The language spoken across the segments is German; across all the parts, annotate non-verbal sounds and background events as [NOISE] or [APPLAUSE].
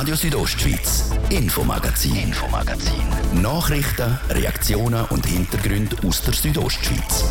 Radio Südostschweiz, Infomagazin, Infomagazin. Nachrichten, Reaktionen und Hintergründe aus der Südostschweiz.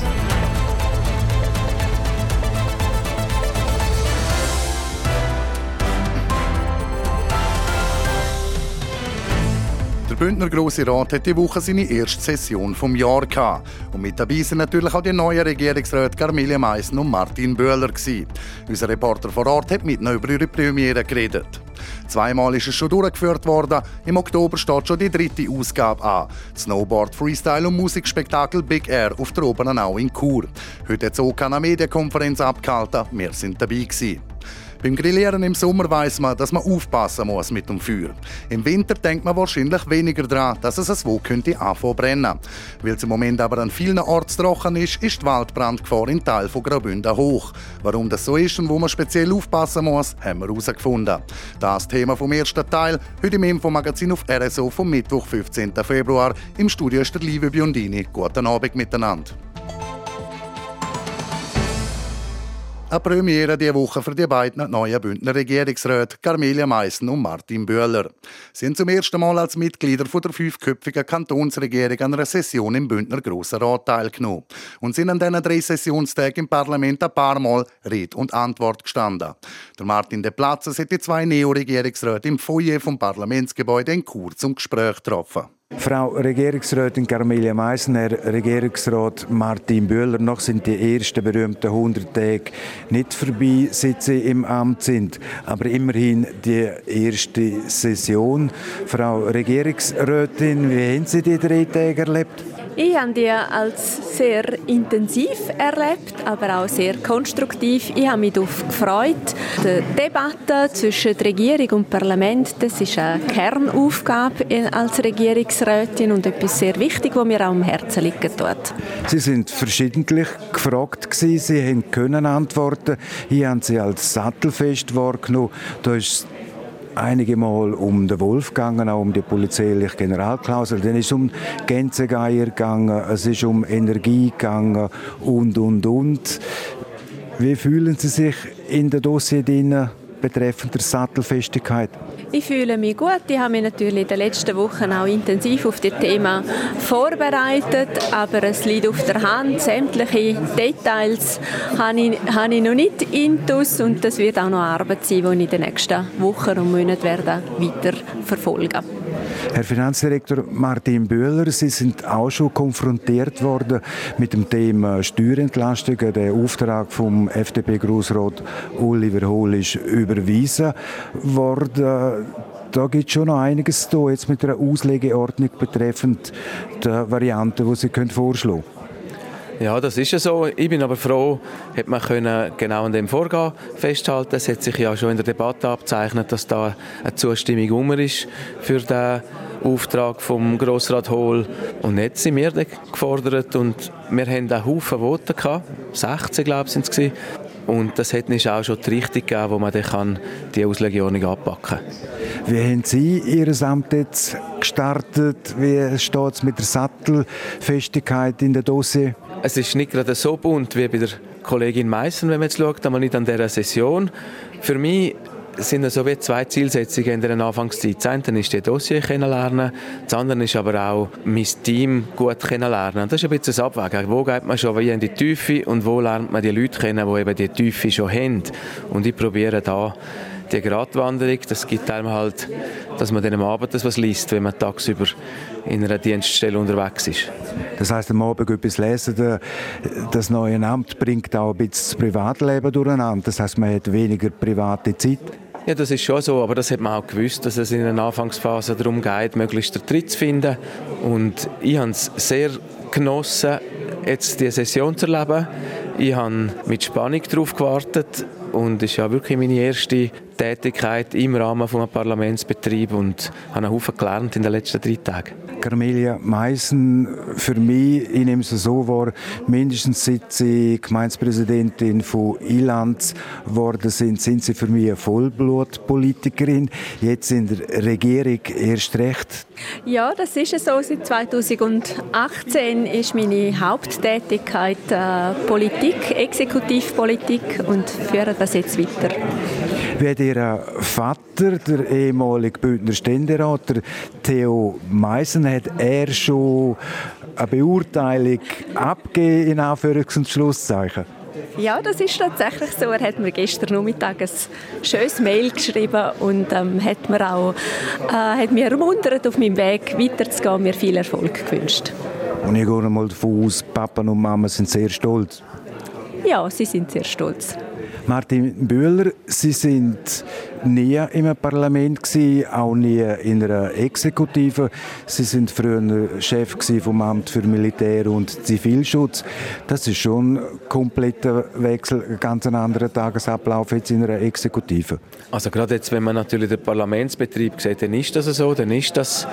Der Bündner Grosse Rat hat die Woche seine erste Session vom Jahr gehabt. Und mit dabei sind natürlich auch die neuen Regierungsräte Carmelia Meissen und Martin Böhler gewesen. Unser Reporter vor Ort hat mit ihnen über ihre Premiere geredet. Zweimal ist es schon durchgeführt worden. Im Oktober steht schon die dritte Ausgabe an. Snowboard, Freestyle und Musikspektakel Big Air auf der Obernau in Chur. Heute hat es auch eine Medienkonferenz abgehalten. Wir sind dabei gewesen. Beim Grillieren im Sommer weiß man, dass man aufpassen muss mit dem Feuer. Im Winter denkt man wahrscheinlich weniger daran, dass es es wo könnte anfangen brennen. Weil es im Moment aber an vielen Orten trocken ist, ist die Waldbrandgefahr in Teil von Graubünden hoch. Warum das so ist und wo man speziell aufpassen muss, haben wir herausgefunden. Das Thema vom ersten Teil, heute im Infomagazin auf RSO vom Mittwoch, 15. Februar. Im Studio ist der liebe Biondini. Guten Abend miteinander. Eine Premiere diese Woche für die beiden neuen Bündner Regierungsräte, Carmelia Meissen und Martin Böhler. Sie haben zum ersten Mal als Mitglieder der fünfköpfigen Kantonsregierung an einer Session im Bündner Grossen Rat teilgenommen und sind an diesen drei Sessionstagen im Parlament ein paar Mal Rede und Antwort gestanden. Der Martin De Platzes hat die zwei Neo-Regierungsräte im Foyer vom Parlamentsgebäude in Chur zum Gespräch getroffen. Frau Regierungsrätin Carmelia Meissen, Herr Regierungsrat Martin Bühler, noch sind die ersten berühmten 100 Tage nicht vorbei, seit Sie im Amt sind. Aber immerhin die erste Session. Frau Regierungsrätin, wie haben Sie die drei Tage erlebt? Ich habe die als sehr intensiv erlebt, aber auch sehr konstruktiv. Ich habe mich darauf gefreut. Die Debatte zwischen der Regierung und Parlament, das ist eine Kernaufgabe als Regierungsrätin und etwas sehr wichtig, was mir auch am Herzen liegt dort. Sie sind verschiedentlich gefragt gewesen. Sie können antworten. Hier haben Sie als sattelfest wahrgenommen. Da ist einige Mal um den Wolf gegangen, auch um die polizeiliche Generalklausel. Dann ist es um Gänzegeier gegangen, es ist um Energie gegangen und, und, und. Wie fühlen Sie sich in der Dossier betreffend der Sattelfestigkeit? Ich fühle mich gut. Ich habe mich natürlich in den letzten Wochen auch intensiv auf das Thema vorbereitet, aber es liegt auf der Hand. Sämtliche Details habe ich, habe ich noch nicht intus und das wird auch noch Arbeit sein, die ich in den nächsten Wochen und Monaten werde weiter verfolgen Herr Finanzdirektor Martin Böhler, Sie sind auch schon konfrontiert worden mit dem Thema Steuerentlastungen. Der Auftrag vom FDP-Grossrat Oliver Hohl ist überwiesen worden. Da gibt es schon noch einiges zu jetzt mit einer Auslegeordnung betreffend der Variante, die Sie vorschlagen können. Ja, das ist ja so. Ich bin aber froh, hat man können genau an dem Vorgehen festhalten. Es hat sich ja schon in der Debatte abzeichnet, dass da eine Zustimmung um ist für den Auftrag vom Grossrat Hohl. Und jetzt sind wir gefordert und wir haben einen Haufen Voten gehabt. 16, glaube ich, sind es und das hat auch schon die Richtung gegeben, wo man dann kann die Auslegeordnung anpacken kann. Wie haben Sie Ihr Amt jetzt gestartet? Wie steht es mit der Sattelfestigkeit in der Dossier? Es ist nicht gerade so bunt wie bei der Kollegin Meissen, wenn man jetzt schaut, aber nicht an dieser Session. Für mich sind es so wie zwei Zielsetzungen in der Anfangszeit. Das eine ist die Dossier kennenlernen, das andere ist aber auch mein Team gut kennenlernen. Das ist ein bisschen das Abwägen. Wo geht man schon wie in die Tiefe und wo lernt man die Leute kennen, die eben die Tiefe schon haben. Und ich probiere da die Gratwanderung, das gibt einem halt, dass man dann am Abend das was liest, wenn man tagsüber in einer Dienststelle unterwegs ist. Das heißt, am Abend etwas lesen, das neue Amt bringt auch ein bisschen das Privatleben durcheinander. Das heißt, man hat weniger private Zeit. Ja, das ist schon so, aber das hat man auch gewusst, dass es in einer Anfangsphase darum geht, möglichst den Tritt zu finden. Und ich habe es sehr genossen, jetzt diese Session zu erleben. Ich habe mit Spannung darauf gewartet und es ist ja wirklich meine erste Tätigkeit im Rahmen eines Parlamentsbetriebs und habe einen Haufen gelernt in den letzten drei Tagen. Carmelia Meissen, für mich, ich nehme es so wahr, mindestens seit Sie Gemeindepräsidentin von Ilanz geworden sind, sind Sie für mich eine Vollblutpolitikerin. Jetzt in der Regierung erst recht. Ja, das ist so. Seit 2018 ist meine Haupttätigkeit äh, Politik, Exekutivpolitik und führe das jetzt weiter. Wie Ihr Vater, der ehemalige Bündner Ständerat, Theo Meissen, hat er schon eine Beurteilung abgegeben, in Anführungs- und Schlusszeichen? Ja, das ist tatsächlich so. Er hat mir gestern Nachmittag ein schönes Mail geschrieben und ähm, hat mir auch äh, hat mich ermuntert, auf meinem Weg weiterzugehen und mir viel Erfolg gewünscht. Und ich gehe mal davon aus, Papa und Mama sind sehr stolz. Ja, sie sind sehr stolz. Martin Bühler, Sie sind nie im Parlament gewesen, auch nie in einer Exekutive. Sie sind früher Chef vom Amt für Militär und Zivilschutz. Das ist schon ein kompletter Wechsel, ein ganz anderer Tagesablauf jetzt in einer Exekutive. Also gerade jetzt, wenn man natürlich den Parlamentsbetrieb sieht, dann ist das so, dann ist das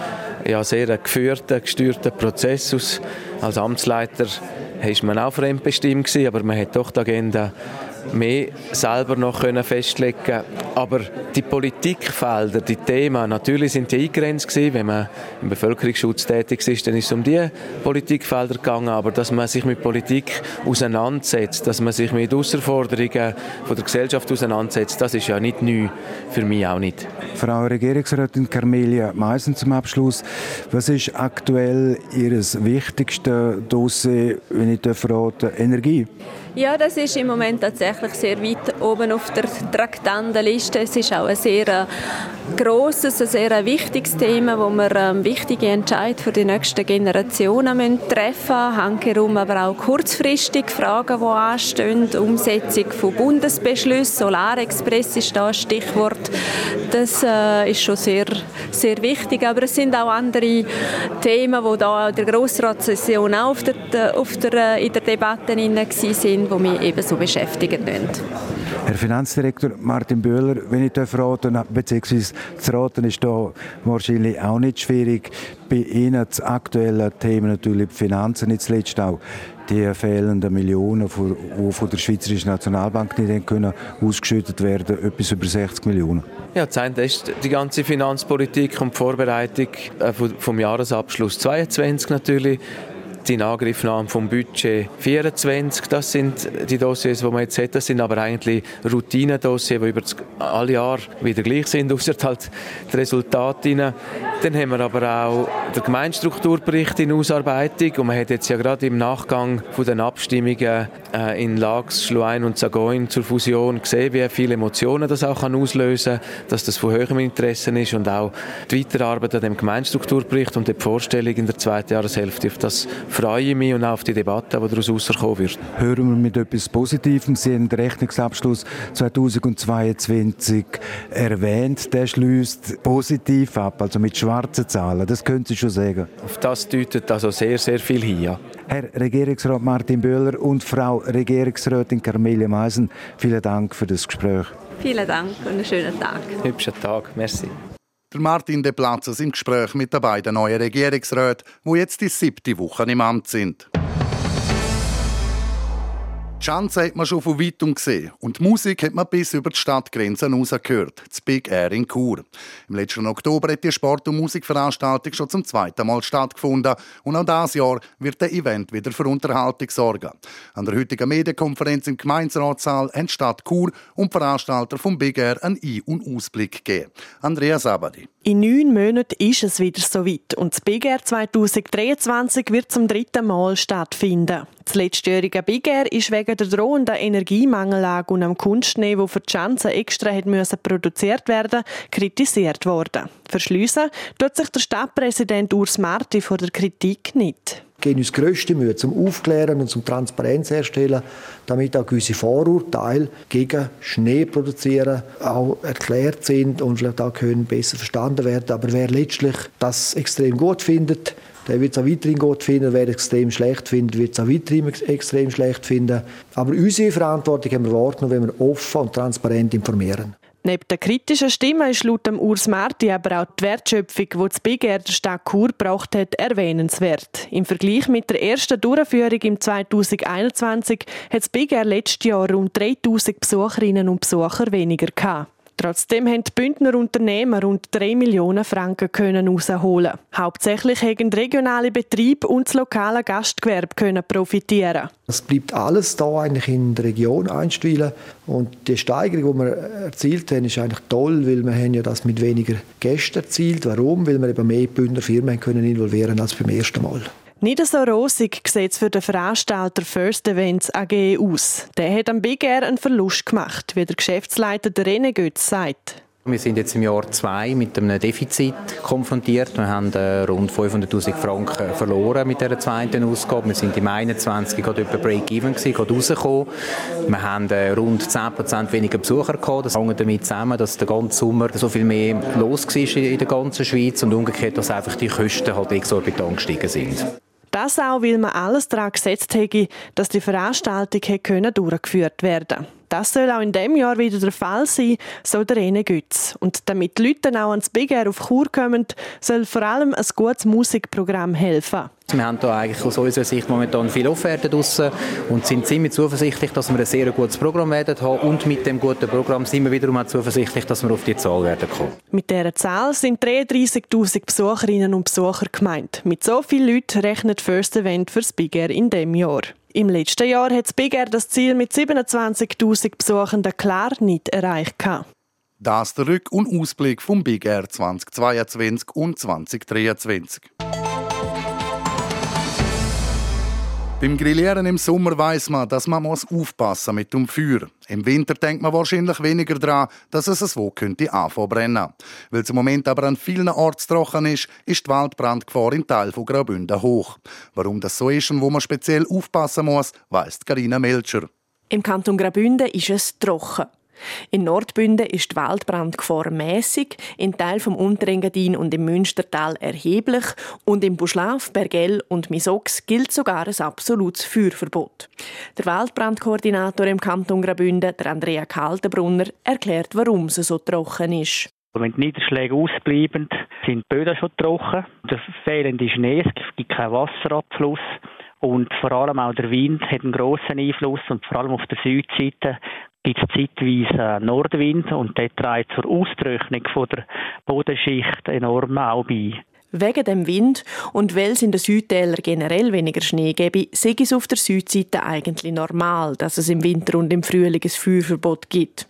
ja sehr ein geführter, gesteuerter Prozess. Als Amtsleiter war man auch fremdbestimmt aber man hat doch die Agenda mehr selber noch können festlegen Aber die Politikfelder, die Themen, natürlich sind die eingegrenzt gewesen. Wenn man im Bevölkerungsschutz tätig ist, dann ist es um diese Politikfelder gegangen. Aber dass man sich mit Politik auseinandersetzt, dass man sich mit Herausforderungen von der Gesellschaft auseinandersetzt, das ist ja nicht neu, für mich auch nicht. Frau Regierungsrätin Carmelia Meissen zum Abschluss. Was ist aktuell Ihr wichtigstes Dossier, wenn ich verrate, Energie? Ja, das ist im Moment tatsächlich sehr weit oben auf der Traktandenliste. Es ist auch ein sehr äh, grosses, ein sehr wichtiges Thema, wo wir ähm, wichtige Entscheidungen für die nächsten Generationen müssen treffen müssen. Handherum aber auch kurzfristig Fragen, die anstehen. Umsetzung von Bundesbeschlüssen, Solarexpress ist da ein Stichwort. Das äh, ist schon sehr, sehr wichtig. Aber es sind auch andere Themen, die da in der Grossratssession auch auf der, auf der, äh, in der Debatte waren die mich ebenso beschäftigen müssen. Herr Finanzdirektor Martin Böhler, wenn ich raten beziehungsweise zu raten ist da wahrscheinlich auch nicht schwierig. Bei Ihnen das aktuelle Thema natürlich die Finanzen, nicht zuletzt auch die fehlenden Millionen, die von der Schweizerischen Nationalbank nicht können ausgeschüttet werden, etwas über 60 Millionen. Ja, das eine ist die ganze Finanzpolitik und die Vorbereitung äh, vom Jahresabschluss 22 natürlich die Inangriffnahme vom Budget 24, das sind die Dossiers, die man jetzt hat. Das sind aber eigentlich Routinedossiers, die über alle Jahre wieder gleich sind, [LAUGHS] außer halt die Resultate. Dann haben wir aber auch den Gemeinstrukturbericht in Ausarbeitung und man hat jetzt ja gerade im Nachgang von den Abstimmungen äh, in Lax, Schluein und Sagoin zur Fusion gesehen, wie viele Emotionen das auch auslösen kann, dass das von höherem Interesse ist und auch die Weiterarbeit an dem Gemeinstrukturbericht und die Vorstellung in der zweiten Jahreshälfte auf das freue ich mich und auch auf die Debatte, die daraus herauskommen wird. Hören wir mit etwas Positivem. Sie haben den Rechnungsabschluss 2022 erwähnt. Der schließt positiv ab, also mit schwarzen Zahlen. Das können Sie schon sagen. Auf das deutet also sehr, sehr viel hin, ja. Herr Regierungsrat Martin Böhler und Frau Regierungsrätin Carmelia Meisen, vielen Dank für das Gespräch. Vielen Dank und einen schönen Tag. Hübschen Tag, merci. Der Martin De Platzes im Gespräch mit den beiden neuen Regierungsräten, wo jetzt die siebte Woche im Amt sind. Die Schanze hat man schon von weitem gesehen und die Musik hat man bis über die Stadtgrenzen hinaus gehört, das Big Air in Chur. Im letzten Oktober hat die Sport- und Musikveranstaltung schon zum zweiten Mal stattgefunden und auch dieses Jahr wird der Event wieder für Unterhaltung sorgen. An der heutigen Medienkonferenz im Gemeinsratssaal haben Stadt Chur und Veranstalter vom Big Air einen Ein- und Ausblick gegeben. Andrea Sabadi. In neun Monaten ist es wieder soweit und das Big Air 2023 wird zum dritten Mal stattfinden. Das letztjährige Big Air ist wegen der drohenden Energiemangellage und am Kunstschnee, wo für die Chance extra hat müssen produziert werden, kritisiert worden. Verschliessen tut sich der Stadtpräsident Urs Marti vor der Kritik nicht geben uns grösste Mühe zum Aufklären und zum Transparenz herstellen, damit auch gewisse Vorurteile gegen Schnee produzieren auch erklärt sind und vielleicht auch können besser verstanden werden. Aber wer letztlich das extrem gut findet, der wird es auch weiterhin gut finden. Wer es extrem schlecht findet, wird es auch weiterhin extrem schlecht finden. Aber unsere Verantwortung haben wir wahrgenommen, wenn wir offen und transparent informieren. Neben der kritischen Stimme ist laut dem Urs Marti aber auch die Wertschöpfung, die das Big Air der Stadt Chur gebraucht hat, erwähnenswert. Im Vergleich mit der ersten Durchführung im 2021 hat das Big Air letztes Jahr rund 3000 Besucherinnen und Besucher weniger gehabt. Trotzdem haben die Bündner Unternehmer rund 3 Millionen Franken können rausholen. Hauptsächlich haben regionale Betriebe und das lokale Gastgewerbe können profitieren. Es bleibt alles da eigentlich in der Region einstellen und die Steigerung, die wir erzielt haben, ist eigentlich toll, weil wir haben ja das mit weniger Gästen erzielt. Warum? Weil wir eben mehr Bündner Firmen können involvieren als beim ersten Mal. Nicht so rosig sieht es für den Veranstalter First Events AG aus. Der hat am Big Air einen Verlust gemacht, wie der Geschäftsleiter René Götz sagt. Wir sind jetzt im Jahr zwei mit einem Defizit konfrontiert. Wir haben äh, rund 500'000 Franken verloren mit dieser zweiten Ausgabe. Wir sind im 21 gerade etwa Break-Even gerade rausgekommen. Wir haben äh, rund 10% weniger Besucher gehabt. Das hängt damit zusammen, dass der ganze Sommer so viel mehr los war in der ganzen Schweiz und umgekehrt, dass einfach die Kosten halt exorbitant gestiegen sind. Das auch, weil man alles daran gesetzt hätte, dass die Veranstaltung hätte durchgeführt werden. Das soll auch in diesem Jahr wieder der Fall sein, so der Rene Gütz. Und damit die Leute auch ans Big Air auf Chur kommen, soll vor allem ein gutes Musikprogramm helfen. Wir haben da eigentlich aus unserer Sicht momentan viele Offerten draussen und sind ziemlich zuversichtlich, dass wir ein sehr gutes Programm werden haben und mit dem guten Programm sind wir wiederum auch zuversichtlich, dass wir auf die Zahl werden kommen. Mit dieser Zahl sind 33'000 Besucherinnen und Besucher gemeint. Mit so vielen Leuten rechnet First Event fürs Big Air in diesem Jahr. Im letzten Jahr hat das Big Air das Ziel mit 27.000 Besuchenden klar nicht erreicht. Das der Rück- und Ausblick vom Big Air 2022 und 2023. Beim Grillieren im Sommer weiß man, dass man muss aufpassen mit dem Feuer. Im Winter denkt man wahrscheinlich weniger daran, dass es so könnte anfangen brennen. Weil es im Moment aber an vielen Orten trocken ist, ist die Waldbrandgefahr im Teil von Graubünden hoch. Warum das so ist und wo man speziell aufpassen muss, weiss Karina Melcher. Im Kanton Graubünden ist es trocken. In Nordbünden ist die Waldbrandgefahr mäßig, in Teilen vom Unterengadin und im Münstertal erheblich und im Buschlaf, Bergell und Misox gilt sogar ein absolutes Feuerverbot. Der Waldbrandkoordinator im Kanton Graubünden, der Andrea Kaltenbrunner, erklärt, warum es so trocken ist. Wenn die Niederschläge ausbleiben, sind die Böden schon trocken. Der fehlende Schnee, es gibt keinen Wasserabfluss. Und vor allem auch der Wind hat einen grossen Einfluss und vor allem auf der Südseite gibt es zeitweise Nordwind und der trägt zur Austrocknung der Bodenschicht enorm auch bei. Wegen dem Wind und weil es in den Südtälern generell weniger Schnee gäbe, sei es auf der Südseite eigentlich normal, dass es im Winter und im Frühling ein Feuerverbot gibt.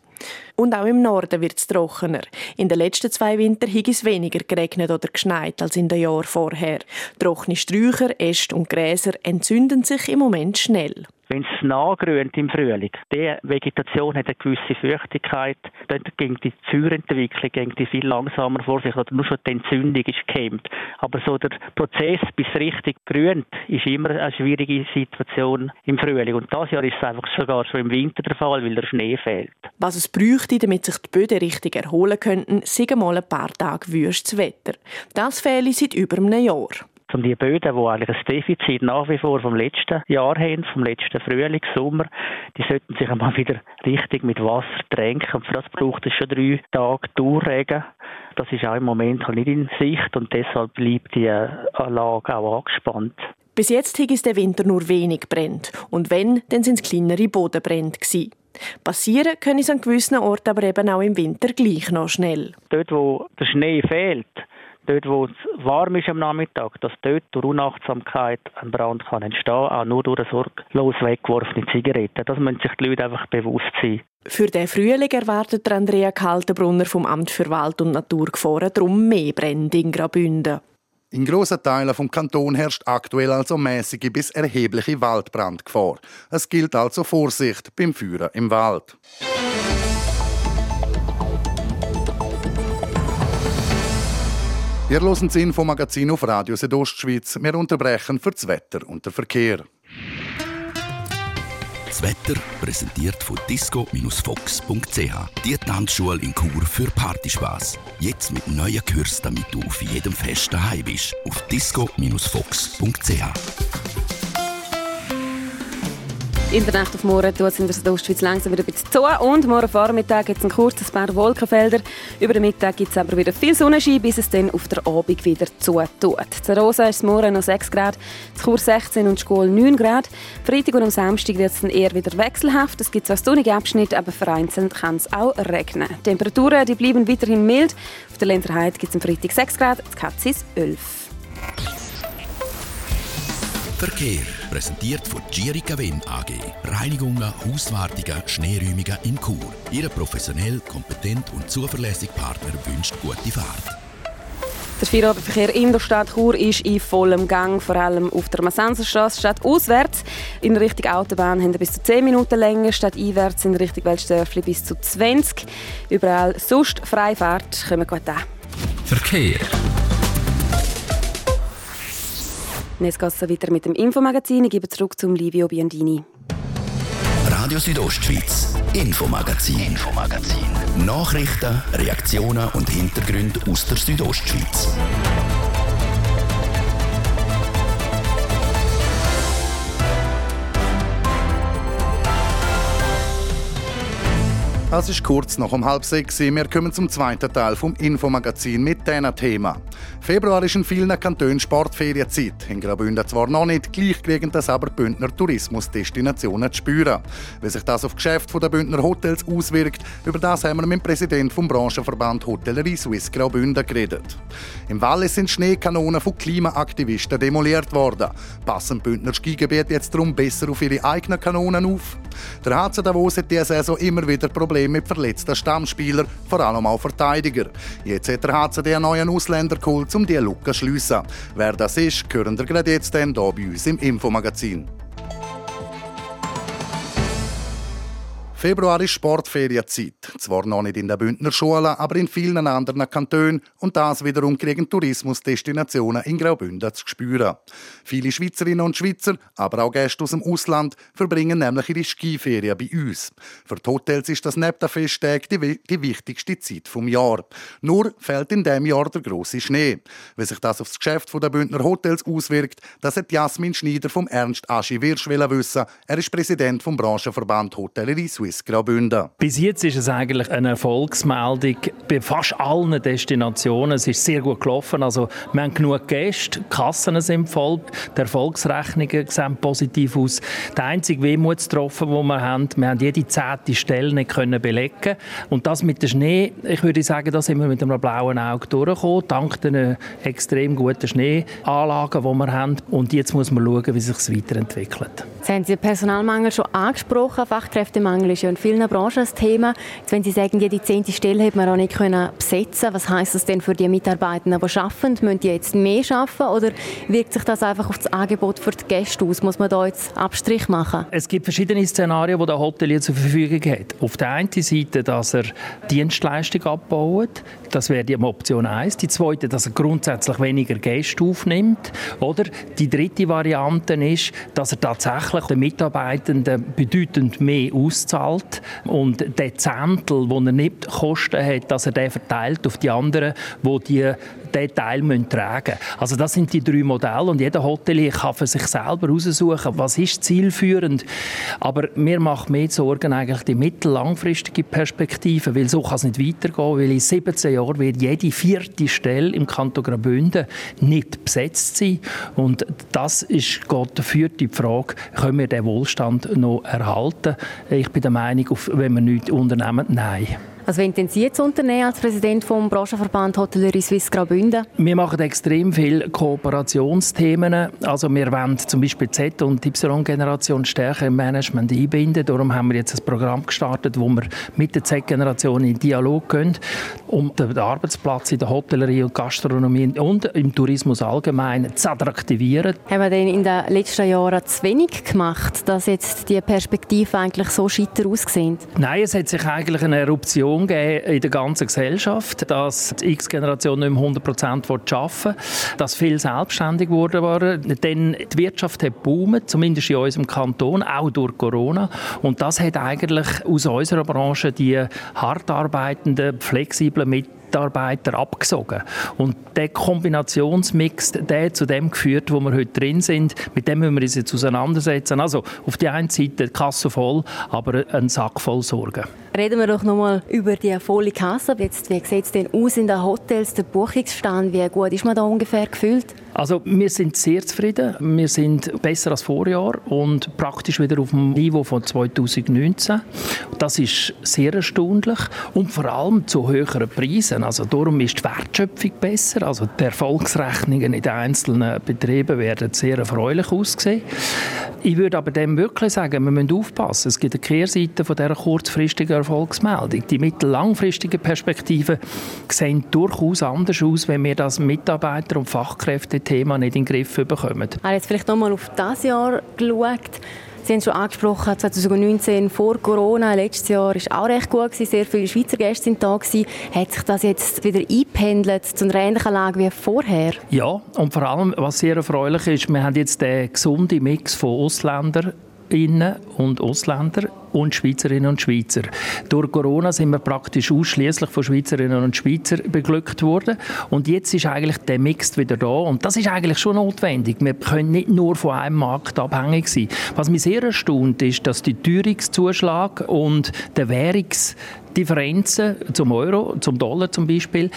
Und auch im Norden wird es trockener. In den letzten zwei Wintern hat es weniger geregnet oder geschneit als in den Jahren vorher. Trockene Sträucher, Äste und Gräser entzünden sich im Moment schnell wenn es nachgrünt im Frühling, die Vegetation hat eine gewisse Feuchtigkeit, dann ging die die viel langsamer vor sich, oder nur schon die Entzündung ist gehemmt. Aber so der Prozess, bis richtig grünt, ist immer eine schwierige Situation im Frühling. Und das Jahr ist es einfach sogar schon im Winter der Fall, weil der Schnee fehlt. Was es bräuchte, damit sich die Böden richtig erholen könnten, sind mal ein paar Tage wüstes Wetter. Das fehle seit über einem Jahr um die Böden, die eigentlich ein Defizit nach wie vor vom letzten Jahr haben, vom letzten Frühling, Sommer, die sollten sich einmal [LAUGHS] wieder richtig mit Wasser tränken. Und für das braucht es schon drei Tage Durchregen. Das ist auch im Moment nicht in Sicht und deshalb bleibt die Anlage auch angespannt. Bis jetzt es der Winter nur wenig brennt. Und wenn, dann sind es kleinere Bodenbrände gewesen. Passieren können es an gewissen Orten aber eben auch im Winter gleich noch schnell. Dort, wo der Schnee fehlt, dort, wo es warm ist am Nachmittag, dass dort durch Unachtsamkeit ein Brand kann entstehen, auch nur durch eine sorglos weggeworfene Zigarette. Das müssen sich die Leute einfach bewusst sein. Für den Frühling erwartet Andrea Kaltenbrunner vom Amt für Wald- und Naturgefahren darum mehr Brände in Graubünden. In grossen Teilen vom Kanton herrscht aktuell also mäßige bis erhebliche Waldbrandgefahr. Es gilt also Vorsicht beim Führen im Wald. Wir hören das Infomagazin auf Radio Südostschweiz. Wir unterbrechen für das Wetter und den Verkehr. Das Wetter präsentiert von disco-fox.ch. Die Tanzschule in Chur für Partyspaß. Jetzt mit neuen Kürzen, damit du auf jedem Fest daheim bist. Auf disco-fox.ch. In der Nacht auf morgen tut es in der Südostschweiz langsam wieder ein bisschen zu. Und morgen Vormittag gibt es ein kurzes paar Wolkenfelder. Über den Mittag gibt es aber wieder viel Sonnenschein, bis es dann auf der Abend wieder zu tut. Zur Rosa ist es morgen noch 6 Grad, zu Chur 16 und Schule 9 Grad. Freitag und am Samstag wird es dann eher wieder wechselhaft. Es gibt zwar sonnige Abschnitte, aber vereinzelt kann es auch regnen. Die Temperaturen die bleiben weiterhin mild. Auf der Lenzerheide gibt es am Freitag 6 Grad, zu Katzis 11. Verkehr präsentiert von Girica Wind AG. Reinigungen, Hauswartungen, Schneeräumungen in Chur. Ihre professionell, kompetent und zuverlässige Partner wünscht gute Fahrt. Der Feierabendverkehr in der Stadt Chur ist in vollem Gang, vor allem auf der Massenserstraße statt auswärts. In Richtung Autobahn haben wir bis zu 10 Minuten länger, statt einwärts in Richtung Weltstörfli bis zu 20. Überall sonst Freifahrt. Kommen gut an. Verkehr. Und jetzt geht mit dem Infomagazin. Ich gebe zurück zum Livio Biondini. Radio Südostschweiz, Infomagazin. Infomagazin. Nachrichten, Reaktionen und Hintergründe aus der Südostschweiz. Es ist kurz nach um halb sechs. Wir kommen zum zweiten Teil vom Infomagazin mit diesem Thema. Februar ist in vielen Kantonen Sportferienzeit. In Graubünden zwar noch nicht, gleich kriegen das aber Bündner Tourismusdestinationen zu spüren. Wie sich das auf das Geschäft der Bündner Hotels auswirkt, über das haben wir mit dem Präsidenten vom Branchenverband Hotellerie Swiss Graubünden geredet. Im Wallis sind Schneekanonen von Klimaaktivisten demoliert worden. Passen Bündner Skigebiete jetzt darum besser auf ihre eigenen Kanonen auf? Der HC Davos hat diese Saison immer wieder Probleme mit verletzten Stammspielern, vor allem auch Verteidiger. Jetzt hat der HCD einen neuen Ausländer geholt, um diese Lücke zu schliessen. Wer das ist, hören wir gerade jetzt hier bei uns im Infomagazin. Februar ist Sportferienzeit. Zwar noch nicht in der Bündner Schule, aber in vielen anderen Kantonen. Und das wiederum kriegen Tourismusdestinationen in Graubünden zu spüren. Viele Schweizerinnen und Schweizer, aber auch Gäste aus dem Ausland, verbringen nämlich ihre Skiferien bei uns. Für die Hotels ist das neben den Festtagen die, die wichtigste Zeit vom Jahr. Nur fällt in diesem Jahr der große Schnee. Wie sich das auf das Geschäft der Bündner Hotels auswirkt, das hat Jasmin Schneider vom Ernst Aschi Wirsch wissen. Er ist Präsident vom Branchenverband Hotellerie Suisse. Swiss Graubünden. Bis jetzt ist es eigentlich eine Erfolgsmeldung bei fast allen Destinationen. Es ist sehr gut gelaufen. Also, wir haben genug Gäste, die Kassen sind voll, die Erfolgsrechnungen sehen positiv aus. Der einzige Wehmutstropfen, den wir haben, wir haben jede zehnte Stelle nicht können belegen Und das mit dem Schnee, ich würde sagen, da sind wir mit einem blauen Auge durchgekommen, dank den extrem guten Schneeanlagen, die wir haben. Und jetzt muss man schauen, wie sich es weiterentwickelt. Jetzt haben Sie den Personalmangel schon angesprochen. Fachkräftemangel ist ja in vielen Branchen ein Thema. Jetzt, wenn Sie sagen, jede zehnte Stelle hätte man auch nicht können besetzen Was heißt das denn für die Mitarbeitenden, die arbeiten? Müssen die jetzt mehr arbeiten oder wirkt sich das einfach auf das Angebot für die Gäste aus? Muss man da jetzt Abstrich machen? Es gibt verschiedene Szenarien, die der Hotelier zur Verfügung hat. Auf der einen Seite, dass er Dienstleistung abbaut. Das wäre die Option 1. Die zweite, dass er grundsätzlich weniger Gäste aufnimmt. Oder die dritte Variante ist, dass er tatsächlich den Mitarbeitenden bedeutend mehr auszahlt und der Zehntel, den er nicht Kosten hat, dass er den verteilt auf die anderen, wo die den Teil tragen müssen. Also das sind die drei Modelle und jeder Hotelier kann für sich selber heraussuchen, was ist zielführend. Aber mir macht mehr Sorgen eigentlich die mittel-langfristige Perspektive, weil so kann es nicht weitergehen, weil in 17 Jahren wird jede vierte Stelle im Kanton Graubünden nicht besetzt sein und das ist geht dafür die Frage, können wir den Wohlstand noch erhalten? Ich bin der Meinung, wenn wir nichts unternehmen, nein. Also wie intensiv das Unternehmen als Präsident vom Branchenverband Hotellerie Suisse Graubünden? Wir machen extrem viele Kooperationsthemen. Also wir wollen zum Beispiel Z- und Y-Generation stärker im Management einbinden. Darum haben wir jetzt ein Programm gestartet, wo wir mit der Z-Generation in Dialog gehen, um den Arbeitsplatz in der Hotellerie und Gastronomie und im Tourismus allgemein zu attraktivieren. Haben wir denn in den letzten Jahren zu wenig gemacht, dass jetzt die Perspektive eigentlich so scheiter aussehen? Nein, es hat sich eigentlich eine Eruption Diskussion in der ganzen Gesellschaft, dass die X-Generation nicht mehr 100 Prozent arbeiten will, dass viele selbstständig geworden waren. Denn die Wirtschaft hat boomt, zumindest in unserem Kanton, auch durch Corona. Und das hat eigentlich aus unserer Branche die hart arbeitenden, flexiblen Mitarbeiter Mitarbeiter abgesogen. Und der Kombinationsmix, der zu dem geführt, wo wir heute drin sind, mit dem müssen wir uns jetzt auseinandersetzen. Also auf die einen Seite die Kasse voll, aber ein Sack voll Sorgen. Reden wir doch nochmal über die volle Kasse. Jetzt, wie sieht es denn aus in den Hotels, der Buchungsstand? Wie gut ist man da ungefähr gefühlt? Also wir sind sehr zufrieden. Wir sind besser als Vorjahr und praktisch wieder auf dem Niveau von 2019. Das ist sehr erstaunlich und vor allem zu höheren Preisen. Also darum ist die Wertschöpfung besser. Also die Erfolgsrechnungen in den einzelnen Betrieben werden sehr erfreulich aussehen. Ich würde aber dem wirklich sagen, wir müssen aufpassen. Es gibt eine Kehrseite von dieser kurzfristigen Erfolgsmeldung. Die mittel-langfristigen Perspektiven sehen durchaus anders aus, wenn wir das Mitarbeiter und Fachkräfte Thema nicht in den Griff bekommen. Ich habe jetzt vielleicht nochmal auf das Jahr geschaut. Sie haben schon angesprochen, 2019 vor Corona, letztes Jahr war auch recht gut, gewesen. sehr viele Schweizer Gäste sind da. Gewesen. Hat sich das jetzt wieder eingependelt zu einer ähnlichen Lage wie vorher? Ja, und vor allem, was sehr erfreulich ist, wir haben jetzt den gesunden Mix von Ausländern Innen- und Ausländer und Schweizerinnen und Schweizer. Durch Corona sind wir praktisch ausschließlich von Schweizerinnen und Schweizer beglückt worden und jetzt ist eigentlich der Mix wieder da und das ist eigentlich schon notwendig. Wir können nicht nur von einem Markt abhängig sein. Was mich sehr erstaunt ist, dass die Teuerungszuschlag und der Währungsdifferenzen zum Euro, zum Dollar zum Beispiel,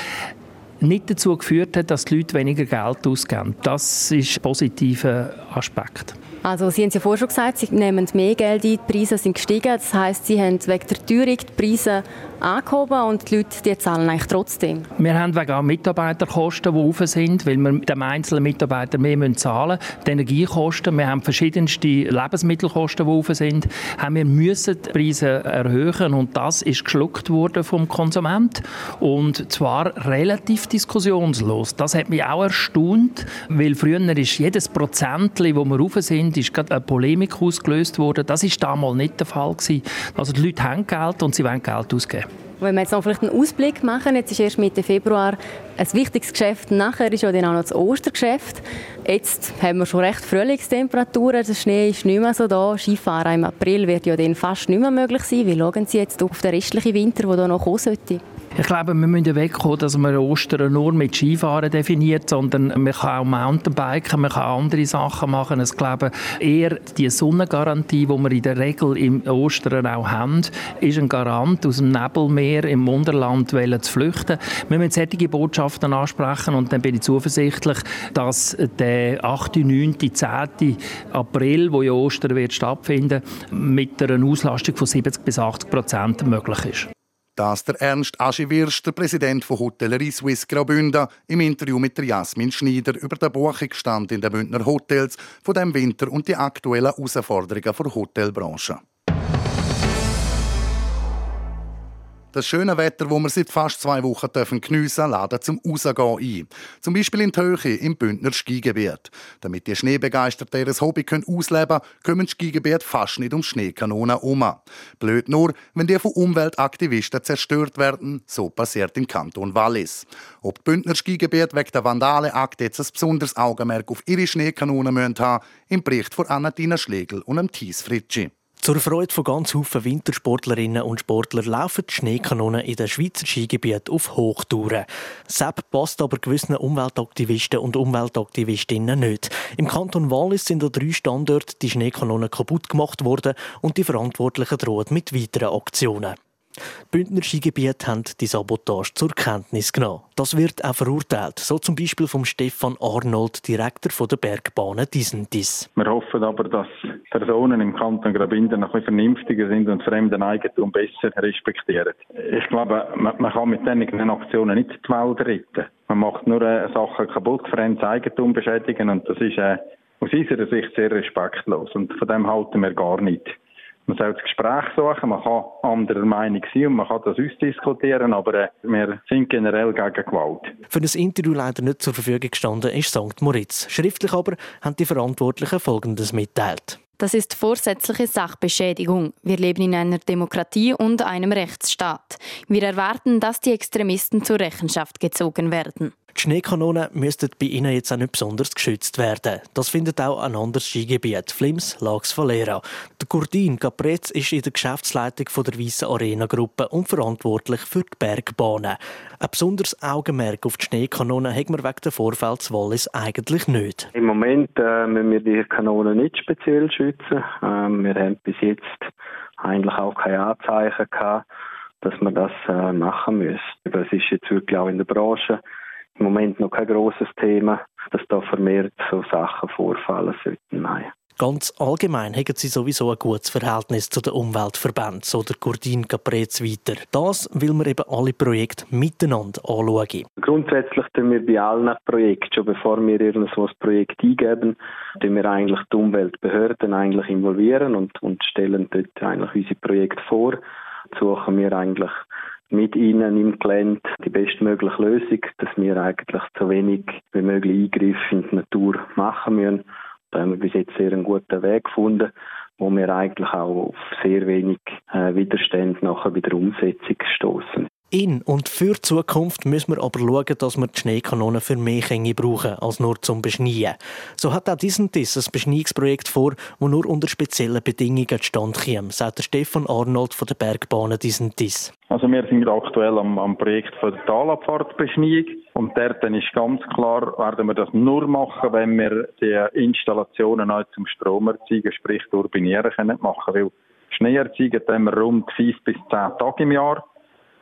nicht dazu geführt hat, dass die Leute weniger Geld ausgeben. Das ist ein positiver Aspekt. Also Sie haben es ja vorher schon gesagt, Sie nehmen mehr Geld ein, die Preise sind gestiegen. Das heißt, Sie haben wegen der Teuerung die Preise angehoben und die Leute die zahlen eigentlich trotzdem. Wir haben wegen Mitarbeiterkosten, die hoch sind, weil wir dem einzelnen Mitarbeiter mehr zahlen müssen. Die Energiekosten, wir haben verschiedenste Lebensmittelkosten, die hoch sind, haben wir müssen die Preise erhöhen und das ist geschluckt worden vom Konsument und zwar relativ diskussionslos. Das hat mich auch erstaunt, weil früher ist jedes Prozentli, wo wir rauf sind, ist gerade eine Polemik ausgelöst worden. Das ist damals nicht der Fall gewesen. Also die Leute haben Geld und sie wollen Geld ausgeben. Wenn wir jetzt noch vielleicht einen Ausblick machen, jetzt ist erst Mitte Februar ein wichtiges Geschäft, nachher ist ja dann auch noch das Ostergeschäft. Jetzt haben wir schon recht Frühlingstemperaturen, der Schnee ist nicht mehr so da. Skifahren im April wird ja dann fast nicht mehr möglich sein. Wie schauen Sie jetzt auf den restlichen Winter, der da noch kommen sollte? Ich glaube, wir müssen wegkommen, dass man Ostern nur mit Skifahren definiert, sondern man kann auch Mountainbiken, man kann andere Sachen machen. Ich glaube, eher die Sonnengarantie, die wir in der Regel im Ostern auch haben, ist ein Garant, aus dem Nebelmeer im Wunderland zu flüchten. Wir müssen solche Botschaften ansprechen und dann bin ich zuversichtlich, dass der 8., 9., 10. April, wo ja Ostern wird stattfinden, mit einer Auslastung von 70 bis 80 Prozent möglich ist. Das der Ernst Aschewirsch, der Präsident von Hotellerie Swiss Graubünden, im Interview mit der Jasmin Schneider über den Buchungsstand in den Bündner Hotels von dem Winter und die aktuellen Herausforderungen der Hotelbranche. Das schöne Wetter, das wir seit fast zwei Wochen dürfen geniessen laden zum Rausgehen ein. Zum Beispiel in Höhe im Bündner Skigebiet. Damit die Schneebegeisterten ihr Hobby können ausleben können, kommen die Skigebiete fast nicht um Schneekanonen um. Blöd nur, wenn die von Umweltaktivisten zerstört werden, so passiert im Kanton Wallis. Ob die Bündner Skigebiete wegen der Vandalenakte jetzt ein besonderes Augenmerk auf ihre Schneekanonen haben im Bericht von Anatina Schlegel und Thies Fritschi. Zur Freude von ganz vielen Wintersportlerinnen und Sportlern laufen die Schneekanonen in den Schweizer Skigebieten auf Hochtouren. Sepp passt aber gewissen Umweltaktivisten und Umweltaktivistinnen nicht. Im Kanton Wallis sind an drei Standorten die Schneekanonen kaputt gemacht worden und die Verantwortlichen drohen mit weiteren Aktionen. Die Bündner Skigebiete haben die Sabotage zur Kenntnis genommen. Das wird auch verurteilt, so zum Beispiel vom Stefan Arnold, Direktor der Bergbahnen Disentis. Wir hoffen aber, dass Personen im Kanton Graubünden ein bisschen vernünftiger sind und fremden Eigentum besser respektieren. Ich glaube, man kann mit diesen Aktionen nicht die Welt retten. Man macht nur äh, Sachen kaputt, fremdes Eigentum beschädigen und das ist äh, aus unserer Sicht sehr respektlos und von dem halten wir gar nicht. Man soll das Gespräch suchen, man kann anderer Meinung sein und man kann das ausdiskutieren, aber äh, wir sind generell gegen Gewalt. Für das Interview leider nicht zur Verfügung gestanden ist St. Moritz. Schriftlich aber haben die Verantwortlichen Folgendes mitteilt. Das ist vorsätzliche Sachbeschädigung. Wir leben in einer Demokratie und einem Rechtsstaat. Wir erwarten, dass die Extremisten zur Rechenschaft gezogen werden. Die Schneekanonen müssten bei ihnen jetzt auch nicht besonders geschützt werden. Das findet auch ein anderes Skigebiet, Flims Lax Valera. Der Gurdin Capretz ist in der Geschäftsleitung der Weissen Arena Gruppe und verantwortlich für die Bergbahnen. Ein besonderes Augenmerk auf die Schneekanonen hat man wegen der Vorfälle zu Wallis eigentlich nicht. Im Moment äh, müssen wir die Kanonen nicht speziell schützen. Ähm, wir haben bis jetzt eigentlich auch keine Anzeichen gehabt, dass man das äh, machen müsste. Das ist jetzt wirklich auch in der Branche im Moment noch kein grosses Thema, dass da vermehrt so Sachen vorfallen sollten. Nein. Ganz allgemein haben sie sowieso ein gutes Verhältnis zu den Umweltverbänden, so der Gordin Caprez weiter. Das will man eben alle Projekte miteinander anschauen. Grundsätzlich tun wir bei allen Projekten, schon bevor wir irgend so ein Projekt eingeben, tun wir eigentlich die Umweltbehörden eigentlich involvieren und, und stellen dort eigentlich unsere Projekte vor. Suchen wir eigentlich mit ihnen im Gelände die bestmögliche Lösung, dass wir eigentlich so wenig wie möglich Eingriffe in die Natur machen müssen. Da haben wir bis jetzt sehr einen guten Weg gefunden, wo wir eigentlich auch auf sehr wenig äh, Widerstand nachher bei der Umsetzung stoßen. In und für die Zukunft müssen wir aber schauen, dass wir die Schneekanonen für mehr Känge brauchen als nur zum Beschneien. So hat auch diesen Diss ein Beschneiungsprojekt vor, das nur unter speziellen Bedingungen zustande kommt, sagt der Stefan Arnold von der Bergbahnen diesen Diss. Also wir sind aktuell am, am Projekt von der Talabfahrtbeschneiung und dort ist ganz klar, werden wir das nur machen, wenn wir die Installationen auch zum Stromerzeugen, sprich turbinieren können machen, weil Schnee erzeugen haben wir rund 5 bis 10 Tage im Jahr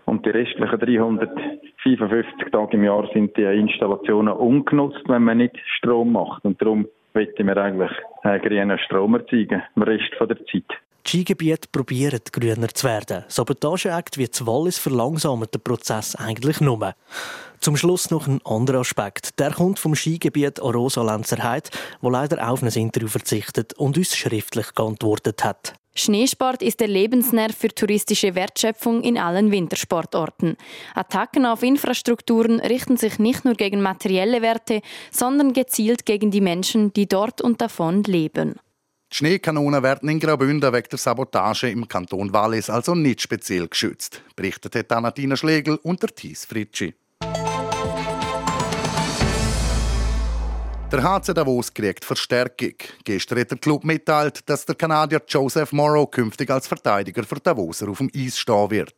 und die restlichen 355 Tage im Jahr sind die Installationen ungenutzt, wenn man nicht Strom macht. Und darum möchten wir eigentlich äh, grünen Strom erzeugen, im Rest der Zeit. Die Skigebiete probieren grüner zu werden. Sabotageakt wie Wallis verlangsamt den Prozess eigentlich nur. Zum Schluss noch ein anderer Aspekt. Der kommt vom Skigebiet Arosa Lenzerheide, wo leider auf ein Interview verzichtet und uns schriftlich geantwortet hat. Schneesport ist der Lebensnerv für touristische Wertschöpfung in allen Wintersportorten. Attacken auf Infrastrukturen richten sich nicht nur gegen materielle Werte, sondern gezielt gegen die Menschen, die dort und davon leben. Die Schneekanonen werden in Graubünden wegen der Sabotage im Kanton Wallis also nicht speziell geschützt, berichtete Anatina Schlegel und Thies Fritschi. Der HC Davos kriegt Verstärkung. Gestern hat der Club mitteilt, dass der Kanadier Joseph Morrow künftig als Verteidiger für Davoser auf dem Eis stehen wird.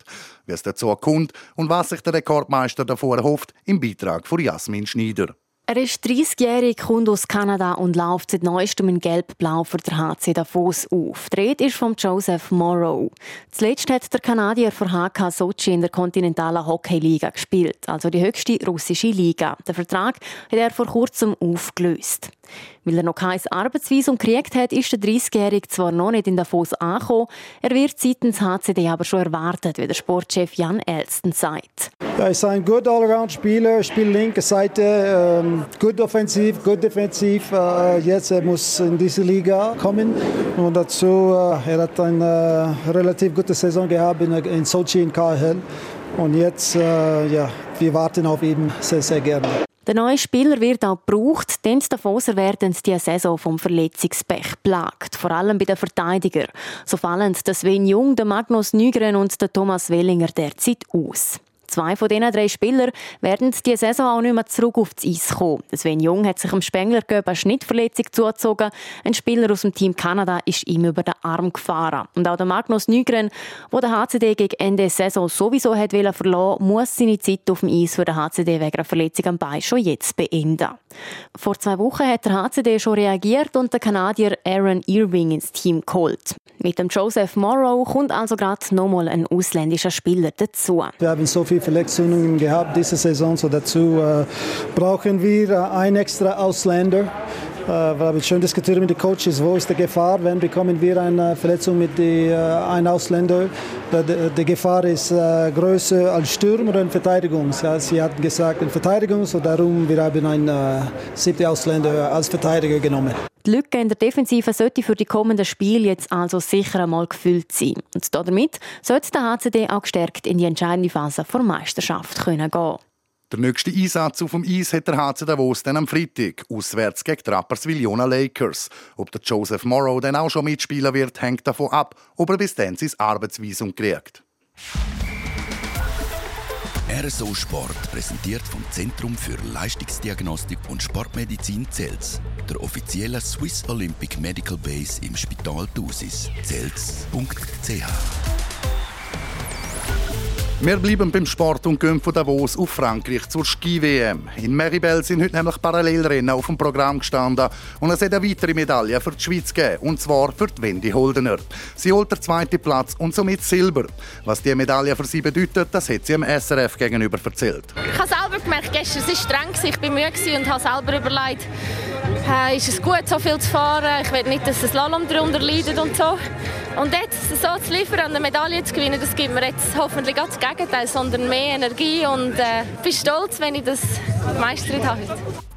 Wie es dazu kommt und was sich der Rekordmeister davor erhofft, im Beitrag von Jasmin Schneider. Er ist 30-jährig, kommt aus Kanada und läuft seit neuestem in Gelb-Blau für den HC Davos auf. Rede ist von Joseph Morrow. Zuletzt hat der Kanadier für HK Sochi in der kontinentalen Hockey-Liga gespielt, also die höchste russische Liga. Den Vertrag hat er vor kurzem aufgelöst. Weil er noch kein Arbeitsvisum gekriegt hat, ist der 30-Jährige zwar noch nicht in Davos angekommen, er wird seitens HCD aber schon erwartet, wie der Sportchef Jan Elston sagt. Er ist ein guter Allround-Spieler, spielt linke Seite, ähm, gut offensiv, gut defensiv. Äh, jetzt er muss in diese Liga kommen und dazu äh, er hat eine äh, relativ gute Saison gehabt in, in Sochi in KHL und jetzt äh, ja, wir warten auf ihn sehr sehr gerne. Der neue Spieler wird auch gebraucht, denn die Davoser werden die Saison vom Verletzungspech plagt, vor allem bei den Verteidigern. So fallen der Sven Jung, der Magnus Nygren und der Thomas Wellinger derzeit aus. Zwei von diesen drei Spielern werden diese Saison auch nicht mehr zurück auf das Eis kommen. Sven Jung hat sich am Spengler eine Schnittverletzung zugezogen. Ein Spieler aus dem Team Kanada ist ihm über den Arm gefahren. Und auch der Magnus Nygren, der der HCD gegen Ende der Saison sowieso hat verloren muss seine Zeit auf dem Eis für den HCD wegen einer Verletzung am Bein schon jetzt beenden. Vor zwei Wochen hat der HCD schon reagiert und der Kanadier Aaron Irving ins Team geholt. Mit dem Joseph Morrow kommt also gerade nochmal ein ausländischer Spieler dazu. Wir haben so viele Verletzungen gehabt diese Saison, so dazu äh, brauchen wir äh, einen extra Ausländer. Äh, wir haben schon diskutiert mit den Coaches, wo ist die Gefahr, wenn bekommen wir eine Verletzung mit die, äh, einem Ausländer. Die, die Gefahr ist äh, größer als Sturm oder in Verteidigung. Sie hatten gesagt in Verteidigung, so darum wir haben einen äh, siebten Ausländer als Verteidiger genommen. Die Lücke in der Defensive sollte für die kommenden Spiele jetzt also sicher einmal gefüllt sein. Und damit sollte der HCD auch gestärkt in die entscheidende Phase der Meisterschaft können gehen. Der nächste Einsatz auf dem Eis hat der HC Davos dann am Freitag, auswärts gegen die Rapperswil-Jona Lakers. Ob der Joseph Morrow dann auch schon mitspielen wird, hängt davon ab, ob er bis dann sein Arbeitsvisum kriegt. RSO Sport präsentiert vom Zentrum für Leistungsdiagnostik und Sportmedizin Zels, der offiziellen Swiss Olympic Medical Base im Spital Thusis. Zels.ch wir bleiben beim Sport und gehen von Davos auf Frankreich zur Ski-WM. In Meribel sind heute nämlich Parallelrennen auf dem Programm gestanden und es hat eine weitere Medaille für die Schweiz gegeben, und zwar für die Wendy Holdener. Sie holt den zweiten Platz und somit Silber. Was die Medaille für sie bedeutet, das hat sie im SRF gegenüber erzählt. Ich habe selber gemerkt, gestern war es streng, ich war müde und habe selber überlegt, äh, ist es gut, so viel zu fahren, ich will nicht, dass das Slalom darunter leidet und so. Und jetzt so zu liefern und eine Medaille zu gewinnen, das gibt mir jetzt hoffentlich ganz das Gegenteil, sondern mehr Energie und äh, bin stolz, wenn ich das meistert habe.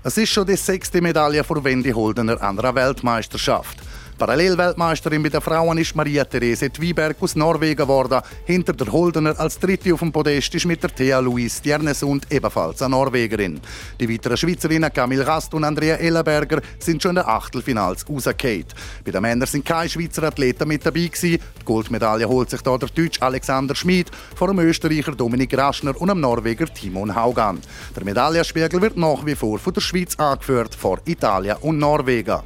Es ist schon die sechste Medaille für Wendy Holdener an einer Weltmeisterschaft. Parallelweltmeisterin bei den Frauen ist Maria Therese Twiberg aus Norwegen geworden. Hinter der Holdener als Dritte auf dem Podest ist mit der Thea Louise Stjernesund ebenfalls eine Norwegerin. Die weiteren Schweizerinnen Camille Rast und Andrea Ellenberger sind schon in den Achtelfinals rausgefallen. Bei den Männern sind keine Schweizer Athleten mit dabei gewesen. Die Goldmedaille holt sich da der Deutsch Alexander Schmid vor dem Österreicher Dominik Raschner und dem Norweger Timon Haugan. Der Medaillenspiegel wird nach wie vor von der Schweiz angeführt vor Italien und Norwegen.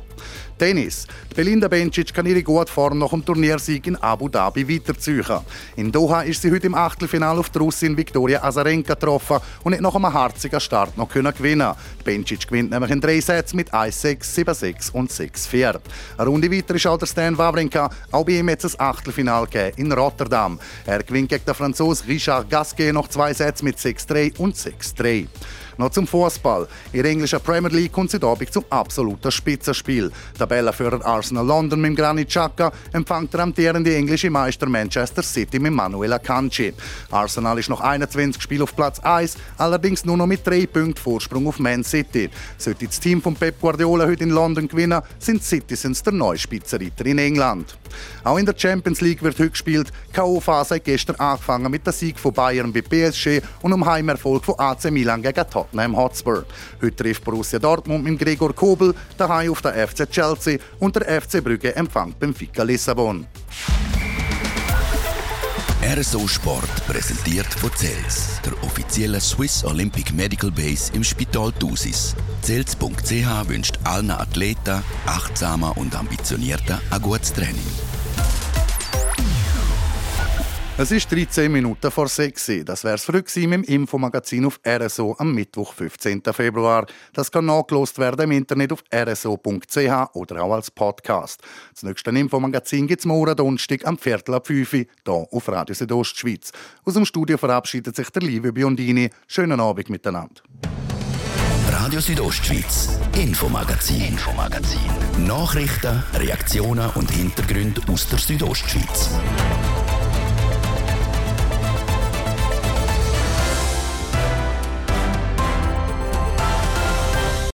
Tennis. Die Belinda Bencic kann ihre gute Form nach dem Turniersieg in Abu Dhabi weiterziehen. In Doha ist sie heute im Achtelfinale auf die Russin Viktoria Azarenka getroffen und hat nach einem harzigen Start noch gewinnen können. Bencic gewinnt nämlich in drei Sätzen mit 1-6, 7-6 und 6-4. Eine Runde weiter ist auch der Stan Wawrinka. Auch bei ihm hat es ein Achtelfinale in Rotterdam. Er gewinnt gegen den Franzosen Richard Gasquet noch zwei Sätze mit 6-3 und 6-3. Noch zum Fußball. In der englischen Premier League kommt sie Abend zum absoluten Spitzenspiel. Tabellenführer Arsenal London mit Granit Xhaka empfängt der amtierende englische Meister Manchester City mit Manuel Akanji. Arsenal ist noch 21 Spiele auf Platz 1, allerdings nur noch mit drei Punkten Vorsprung auf Man City. Sollte das Team von Pep Guardiola heute in London gewinnen, sind Citizens der neue Spitzenreiter in England. Auch in der Champions League wird heute gespielt. K.O.-Phase gestern angefangen mit dem Sieg von Bayern bei PSG und dem Heimerfolg von AC Milan gegen Tottenham Hotspur. Heute trifft Borussia Dortmund mit Gregor Kobel daheim auf der FC Chelsea und der FC Brügge empfängt Benfica Lissabon. RSO Sport präsentiert von CELS, der offiziellen Swiss Olympic Medical Base im Spital Thusis. CELS.ch wünscht allen Athleten, achtsamer und ambitionierter ein gutes Training. Es ist 13 Minuten vor 6 Das wäre es früh mit dem Infomagazin auf RSO am Mittwoch, 15. Februar. Das kann nachgelost werden im Internet auf rso.ch oder auch als Podcast. Das nächste Infomagazin gibt es morgen Donnerstag am Viertel ab 5 Uhr, hier auf Radio Südostschweiz. Aus dem Studio verabschiedet sich der liebe Biondini. Schönen Abend miteinander. Radio Südostschweiz, Infomagazin, Infomagazin. Nachrichten, Reaktionen und Hintergründe aus der Südostschweiz.